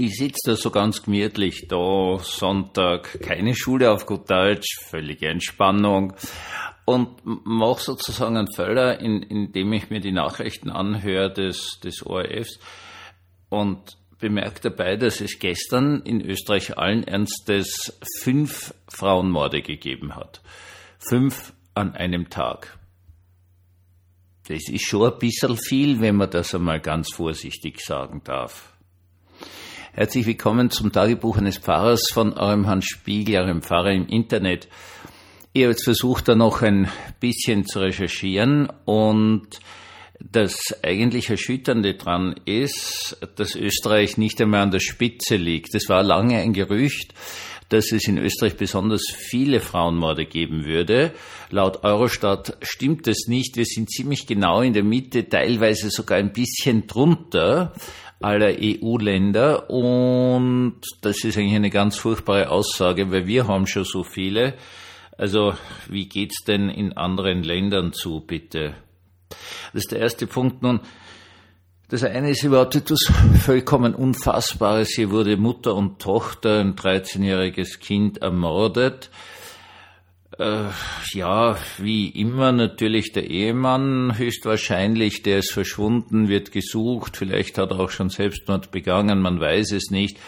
Ich sitze da so ganz gemütlich da, Sonntag, keine Schule auf gut Deutsch, völlige Entspannung und mache sozusagen einen Fehler, in, indem ich mir die Nachrichten anhöre des, des ORFs und bemerke dabei, dass es gestern in Österreich allen Ernstes fünf Frauenmorde gegeben hat. Fünf an einem Tag. Das ist schon ein bisschen viel, wenn man das einmal ganz vorsichtig sagen darf. Herzlich willkommen zum Tagebuch eines Pfarrers von eurem Hans Spiegel, eurem Pfarrer im Internet. Habe jetzt versucht, da noch ein bisschen zu recherchieren und das eigentlich Erschütternde dran ist, dass Österreich nicht einmal an der Spitze liegt. Das war lange ein Gerücht, dass es in Österreich besonders viele Frauenmorde geben würde. Laut Eurostat stimmt das nicht. Wir sind ziemlich genau in der Mitte, teilweise sogar ein bisschen drunter aller EU-Länder. Und das ist eigentlich eine ganz furchtbare Aussage, weil wir haben schon so viele. Also wie geht's denn in anderen Ländern zu, bitte? Das ist der erste Punkt. Nun, das eine ist überhaupt etwas vollkommen Unfassbares. Hier wurde Mutter und Tochter, ein 13-jähriges Kind, ermordet. Äh, ja, wie immer natürlich der Ehemann höchstwahrscheinlich, der ist verschwunden, wird gesucht, vielleicht hat er auch schon Selbstmord begangen, man weiß es nicht.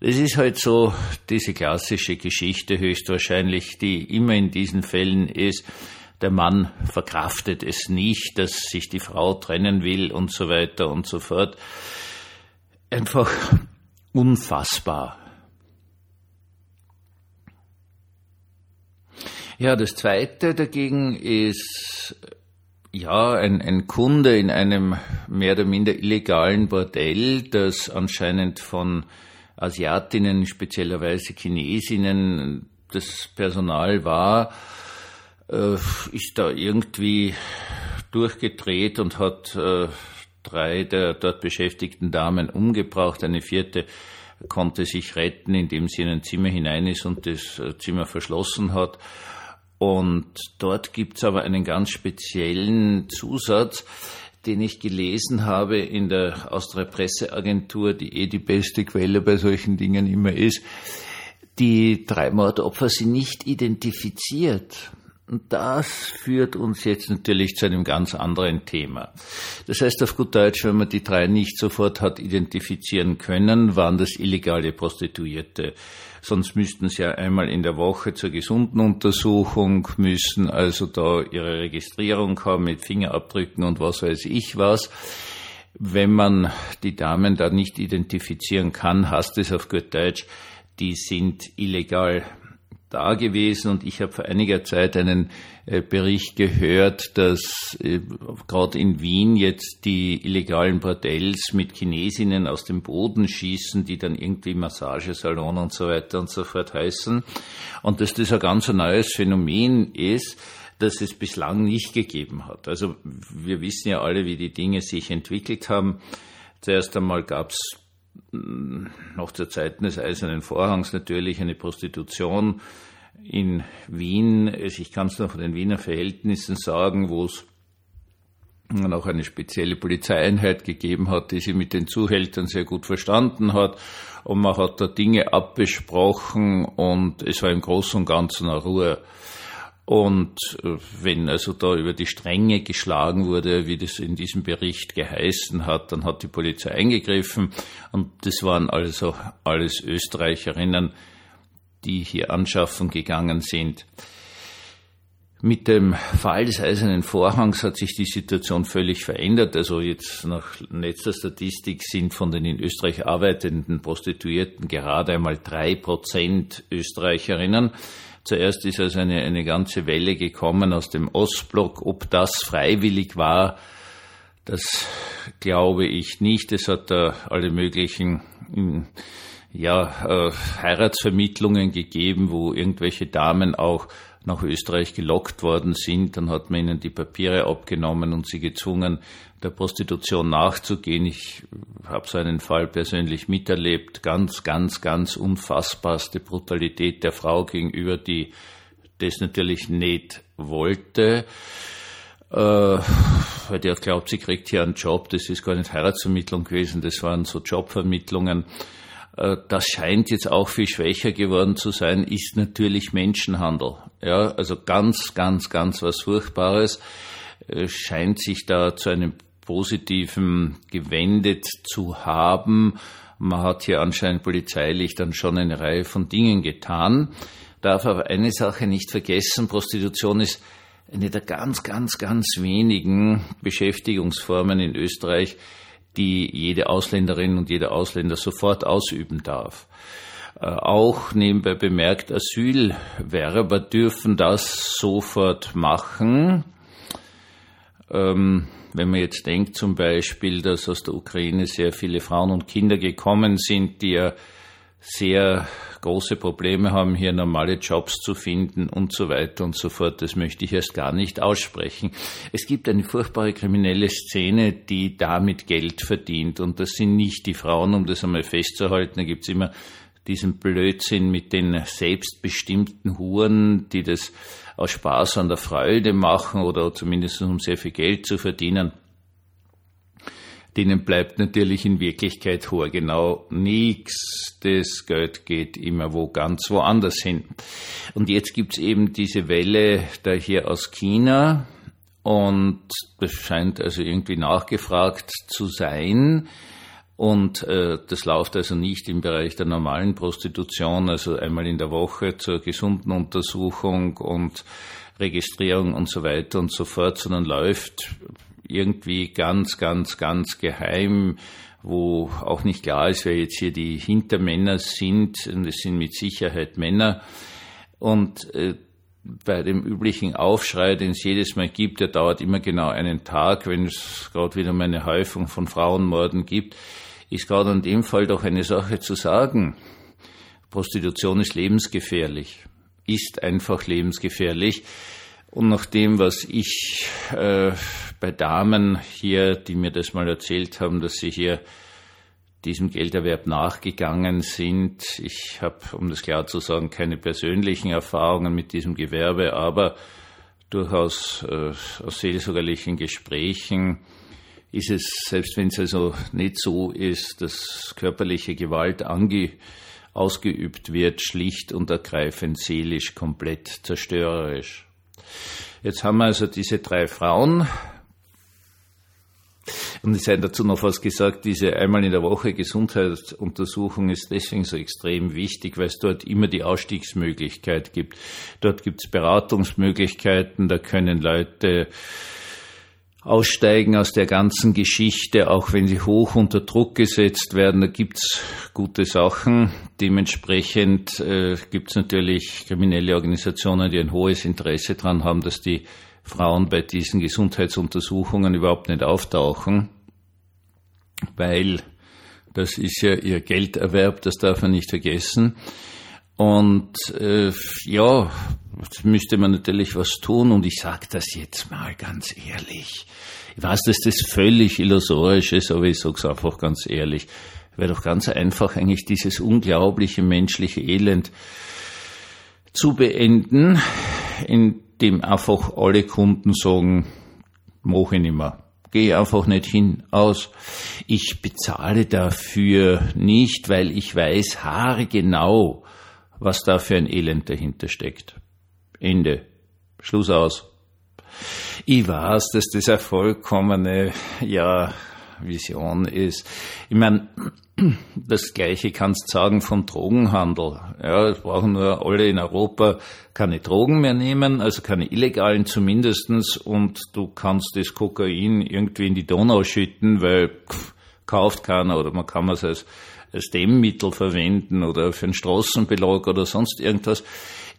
Das ist halt so diese klassische Geschichte höchstwahrscheinlich, die immer in diesen Fällen ist der Mann verkraftet es nicht, dass sich die Frau trennen will und so weiter und so fort. Einfach unfassbar. Ja, das zweite dagegen ist ja ein, ein Kunde in einem mehr oder minder illegalen Bordell, das anscheinend von Asiatinnen, speziellerweise Chinesinnen, das Personal war, äh, ist da irgendwie durchgedreht und hat äh, drei der dort beschäftigten Damen umgebracht. Eine vierte konnte sich retten, indem sie in ein Zimmer hinein ist und das äh, Zimmer verschlossen hat. Und dort gibt's aber einen ganz speziellen Zusatz, den ich gelesen habe in der Austria Presseagentur, die eh die beste Quelle bei solchen Dingen immer ist. Die drei Mordopfer sind nicht identifiziert. Und das führt uns jetzt natürlich zu einem ganz anderen Thema. Das heißt auf gut Deutsch, wenn man die drei nicht sofort hat identifizieren können, waren das illegale Prostituierte. Sonst müssten sie ja einmal in der Woche zur gesunden Untersuchung, müssen also da ihre Registrierung haben mit Fingerabdrücken und was weiß ich was. Wenn man die Damen da nicht identifizieren kann, heißt es auf gut Deutsch, die sind illegal da gewesen und ich habe vor einiger Zeit einen äh, Bericht gehört, dass äh, gerade in Wien jetzt die illegalen Bordells mit Chinesinnen aus dem Boden schießen, die dann irgendwie Massagesalon und so weiter und so fort heißen und dass das ein ganz neues Phänomen ist, das es bislang nicht gegeben hat. Also wir wissen ja alle, wie die Dinge sich entwickelt haben. Zuerst einmal gab es noch zur Zeit des Eisernen Vorhangs natürlich eine Prostitution in Wien. Ich kann es nur von den Wiener Verhältnissen sagen, wo es dann auch eine spezielle Polizeieinheit gegeben hat, die sie mit den Zuhältern sehr gut verstanden hat. Und man hat da Dinge abbesprochen und es war im Großen und Ganzen eine Ruhe. Und äh, wenn also da über die Stränge geschlagen wurde, wie das in diesem Bericht geheißen hat, dann hat die Polizei eingegriffen und das waren also alles Österreicherinnen, die hier anschaffen gegangen sind. Mit dem Fall des Eisernen Vorhangs hat sich die Situation völlig verändert. Also jetzt nach letzter Statistik sind von den in Österreich arbeitenden Prostituierten gerade einmal drei Prozent Österreicherinnen. Zuerst ist also eine, eine ganze Welle gekommen aus dem Ostblock. Ob das freiwillig war, das glaube ich nicht. Es hat da alle möglichen ja, äh, Heiratsvermittlungen gegeben, wo irgendwelche Damen auch nach Österreich gelockt worden sind. Dann hat man ihnen die Papiere abgenommen und sie gezwungen, der Prostitution nachzugehen. Ich habe so einen Fall persönlich miterlebt. Ganz, ganz, ganz unfassbarste Brutalität der Frau gegenüber, die das natürlich nicht wollte. äh, weil der glaubt, sie kriegt hier einen Job. Das ist gar nicht Heiratsvermittlung gewesen, das waren so Jobvermittlungen. Äh, das scheint jetzt auch viel schwächer geworden zu sein, ist natürlich Menschenhandel. Ja, also ganz, ganz, ganz was Furchtbares äh, scheint sich da zu einem positiven gewendet zu haben. Man hat hier anscheinend polizeilich dann schon eine Reihe von Dingen getan. Darf aber eine Sache nicht vergessen, Prostitution ist eine der ganz, ganz, ganz wenigen Beschäftigungsformen in Österreich, die jede Ausländerin und jeder Ausländer sofort ausüben darf. Äh, auch nebenbei bemerkt, Asylwerber dürfen das sofort machen. Ähm, wenn man jetzt denkt zum Beispiel, dass aus der Ukraine sehr viele Frauen und Kinder gekommen sind, die ja sehr große Probleme haben, hier normale Jobs zu finden und so weiter und so fort. Das möchte ich erst gar nicht aussprechen. Es gibt eine furchtbare kriminelle Szene, die damit Geld verdient. Und das sind nicht die Frauen, um das einmal festzuhalten. Da gibt es immer diesen Blödsinn mit den selbstbestimmten Huren, die das aus Spaß an der Freude machen oder zumindest um sehr viel Geld zu verdienen denen bleibt natürlich in Wirklichkeit genau nichts. Das Geld geht immer wo ganz woanders hin. Und jetzt gibt's eben diese Welle da hier aus China und das scheint also irgendwie nachgefragt zu sein. Und äh, das läuft also nicht im Bereich der normalen Prostitution, also einmal in der Woche zur gesunden Untersuchung und Registrierung und so weiter und so fort, sondern läuft irgendwie ganz, ganz, ganz geheim, wo auch nicht klar ist, wer jetzt hier die Hintermänner sind. Und es sind mit Sicherheit Männer. Und äh, bei dem üblichen Aufschrei, den es jedes Mal gibt, der dauert immer genau einen Tag, wenn es gerade wieder mal eine Häufung von Frauenmorden gibt, ist gerade in dem Fall doch eine Sache zu sagen. Prostitution ist lebensgefährlich, ist einfach lebensgefährlich. Und nach dem, was ich äh, bei Damen hier, die mir das mal erzählt haben, dass sie hier diesem Gelderwerb nachgegangen sind. Ich habe, um das klar zu sagen, keine persönlichen Erfahrungen mit diesem Gewerbe, aber durchaus äh, aus seelsorgerlichen Gesprächen ist es, selbst wenn es also nicht so ist, dass körperliche Gewalt ange, ausgeübt wird, schlicht und ergreifend seelisch komplett zerstörerisch. Jetzt haben wir also diese drei Frauen. Und es sei dazu noch was gesagt, diese einmal in der Woche Gesundheitsuntersuchung ist deswegen so extrem wichtig, weil es dort immer die Ausstiegsmöglichkeit gibt. Dort gibt es Beratungsmöglichkeiten, da können Leute aussteigen aus der ganzen Geschichte, auch wenn sie hoch unter Druck gesetzt werden. Da gibt's gute Sachen. Dementsprechend äh, gibt's natürlich kriminelle Organisationen, die ein hohes Interesse daran haben, dass die Frauen bei diesen Gesundheitsuntersuchungen überhaupt nicht auftauchen, weil das ist ja ihr Gelderwerb, das darf man nicht vergessen. Und äh, ja, müsste man natürlich was tun und ich sage das jetzt mal ganz ehrlich. Ich weiß, dass das völlig illusorisch ist, aber ich sage es einfach ganz ehrlich. Wäre doch ganz einfach eigentlich dieses unglaubliche menschliche Elend zu beenden, indem einfach alle Kunden sagen, mach ich nicht mehr. Geh einfach nicht hin, aus. Ich bezahle dafür nicht, weil ich weiß haargenau, was da für ein Elend dahinter steckt. Ende. Schluss aus. Ich weiß, dass das eine vollkommene, ja, Vision ist. Ich meine, das Gleiche kannst du sagen vom Drogenhandel. Ja, es brauchen nur alle in Europa keine Drogen mehr nehmen, also keine illegalen zumindestens, und du kannst das Kokain irgendwie in die Donau schütten, weil pff, kauft keiner oder man kann es als, als Dämmmittel verwenden oder für einen Straßenbelag oder sonst irgendwas.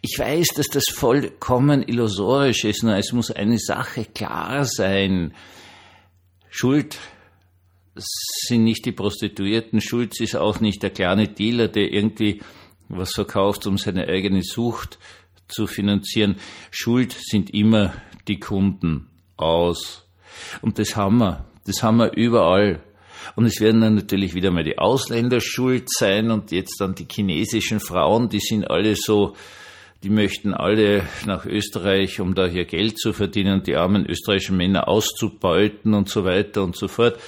Ich weiß, dass das vollkommen illusorisch ist, nur es muss eine Sache klar sein. Schuld sind nicht die Prostituierten, schuld ist auch nicht der kleine Dealer, der irgendwie was verkauft, um seine eigene Sucht zu finanzieren. Schuld sind immer die Kunden aus. Und das haben wir. Das haben wir überall. Und es werden dann natürlich wieder mal die Ausländer schuld sein und jetzt dann die chinesischen Frauen, die sind alle so, die möchten alle nach Österreich, um da hier Geld zu verdienen, die armen österreichischen Männer auszubeuten und so weiter und so fort.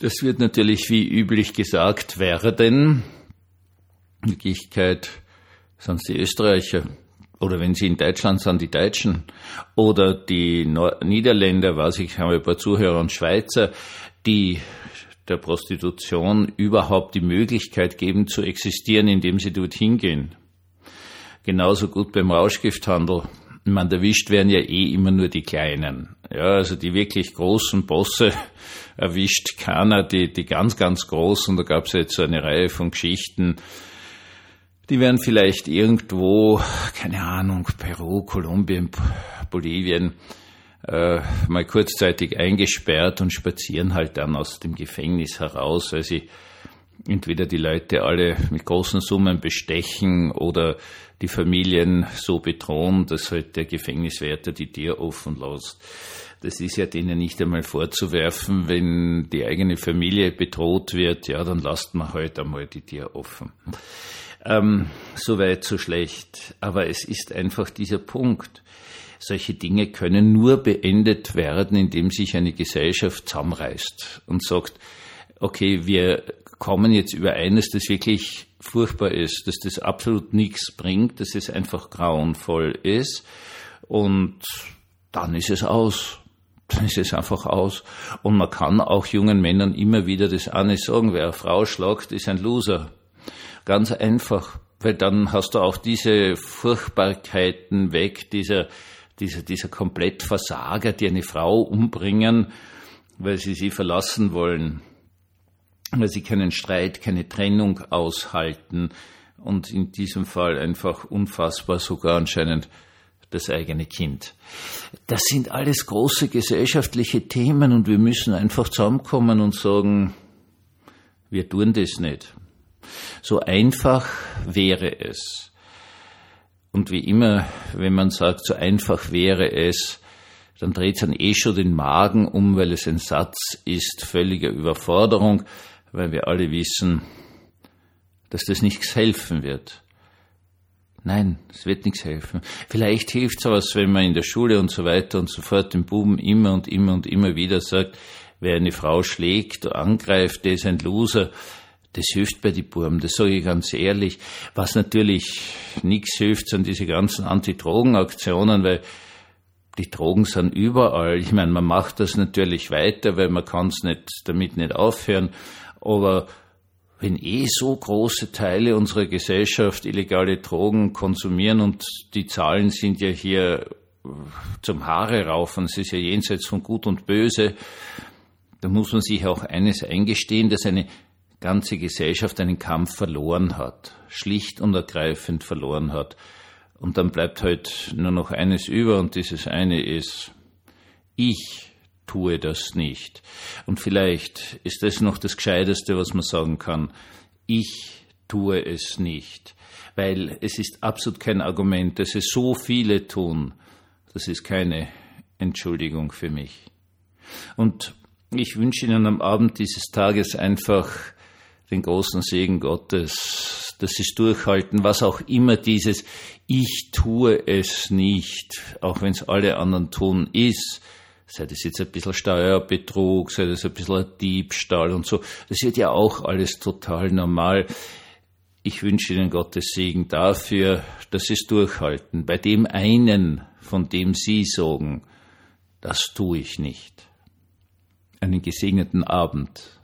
Das wird natürlich wie üblich gesagt werden. In Wirklichkeit sind es die Österreicher. Oder wenn sie in Deutschland sind, die Deutschen. Oder die Niederländer, weiß ich, haben ein paar Zuhörer und Schweizer, die der Prostitution überhaupt die Möglichkeit geben zu existieren, indem sie dorthin gehen. Genauso gut beim Rauschgifthandel. Man erwischt werden ja eh immer nur die Kleinen. Ja, also die wirklich großen Bosse erwischt keiner, die, die ganz, ganz großen. Da gab es jetzt so eine Reihe von Geschichten. Die werden vielleicht irgendwo, keine Ahnung, Peru, Kolumbien, Bolivien, äh, mal kurzzeitig eingesperrt und spazieren halt dann aus dem Gefängnis heraus, weil sie entweder die Leute alle mit großen Summen bestechen oder die Familien so bedrohen, dass halt der Gefängniswärter die Tür offen lässt. Das ist ja denen nicht einmal vorzuwerfen, wenn die eigene Familie bedroht wird, ja, dann lasst man halt einmal die Tür offen. Ähm, so weit, so schlecht. Aber es ist einfach dieser Punkt. Solche Dinge können nur beendet werden, indem sich eine Gesellschaft zusammenreißt und sagt, okay, wir kommen jetzt über eines, das wirklich furchtbar ist, dass das absolut nichts bringt, dass es einfach grauenvoll ist und dann ist es aus. Dann ist es einfach aus. Und man kann auch jungen Männern immer wieder das eine sagen, wer eine Frau schlagt, ist ein Loser. Ganz einfach, weil dann hast du auch diese Furchtbarkeiten weg, dieser dieser, dieser Komplettversager, die eine Frau umbringen, weil sie sie verlassen wollen, weil sie keinen Streit, keine Trennung aushalten und in diesem Fall einfach unfassbar sogar anscheinend das eigene Kind. Das sind alles große gesellschaftliche Themen und wir müssen einfach zusammenkommen und sagen, wir tun das nicht. So einfach wäre es. Und wie immer, wenn man sagt, so einfach wäre es, dann dreht es dann eh schon den Magen um, weil es ein Satz ist völliger Überforderung, weil wir alle wissen, dass das nichts helfen wird. Nein, es wird nichts helfen. Vielleicht hilft es was, wenn man in der Schule und so weiter und so fort den Buben immer und immer und immer wieder sagt, wer eine Frau schlägt, oder angreift, der ist ein Loser. Das hilft bei die Burm, das sage ich ganz ehrlich. Was natürlich nichts hilft, sind diese ganzen Anti-Drogen-Aktionen, weil die Drogen sind überall. Ich meine, man macht das natürlich weiter, weil man kann es nicht, damit nicht aufhören. Aber wenn eh so große Teile unserer Gesellschaft illegale Drogen konsumieren und die Zahlen sind ja hier zum Haare raufen, es ist ja jenseits von Gut und Böse, dann muss man sich auch eines eingestehen, dass eine ganze Gesellschaft einen Kampf verloren hat, schlicht und ergreifend verloren hat. Und dann bleibt halt nur noch eines über und dieses eine ist, ich tue das nicht. Und vielleicht ist das noch das Gescheiteste, was man sagen kann. Ich tue es nicht. Weil es ist absolut kein Argument, dass es so viele tun. Das ist keine Entschuldigung für mich. Und ich wünsche Ihnen am Abend dieses Tages einfach den großen Segen Gottes, dass sie es durchhalten, was auch immer dieses Ich tue es nicht, auch wenn es alle anderen tun, ist, sei das jetzt ein bisschen Steuerbetrug, sei das ein bisschen ein Diebstahl und so, das wird ja auch alles total normal. Ich wünsche Ihnen Gottes Segen dafür, dass Sie es durchhalten. Bei dem einen, von dem Sie sagen, das tue ich nicht. Einen gesegneten Abend.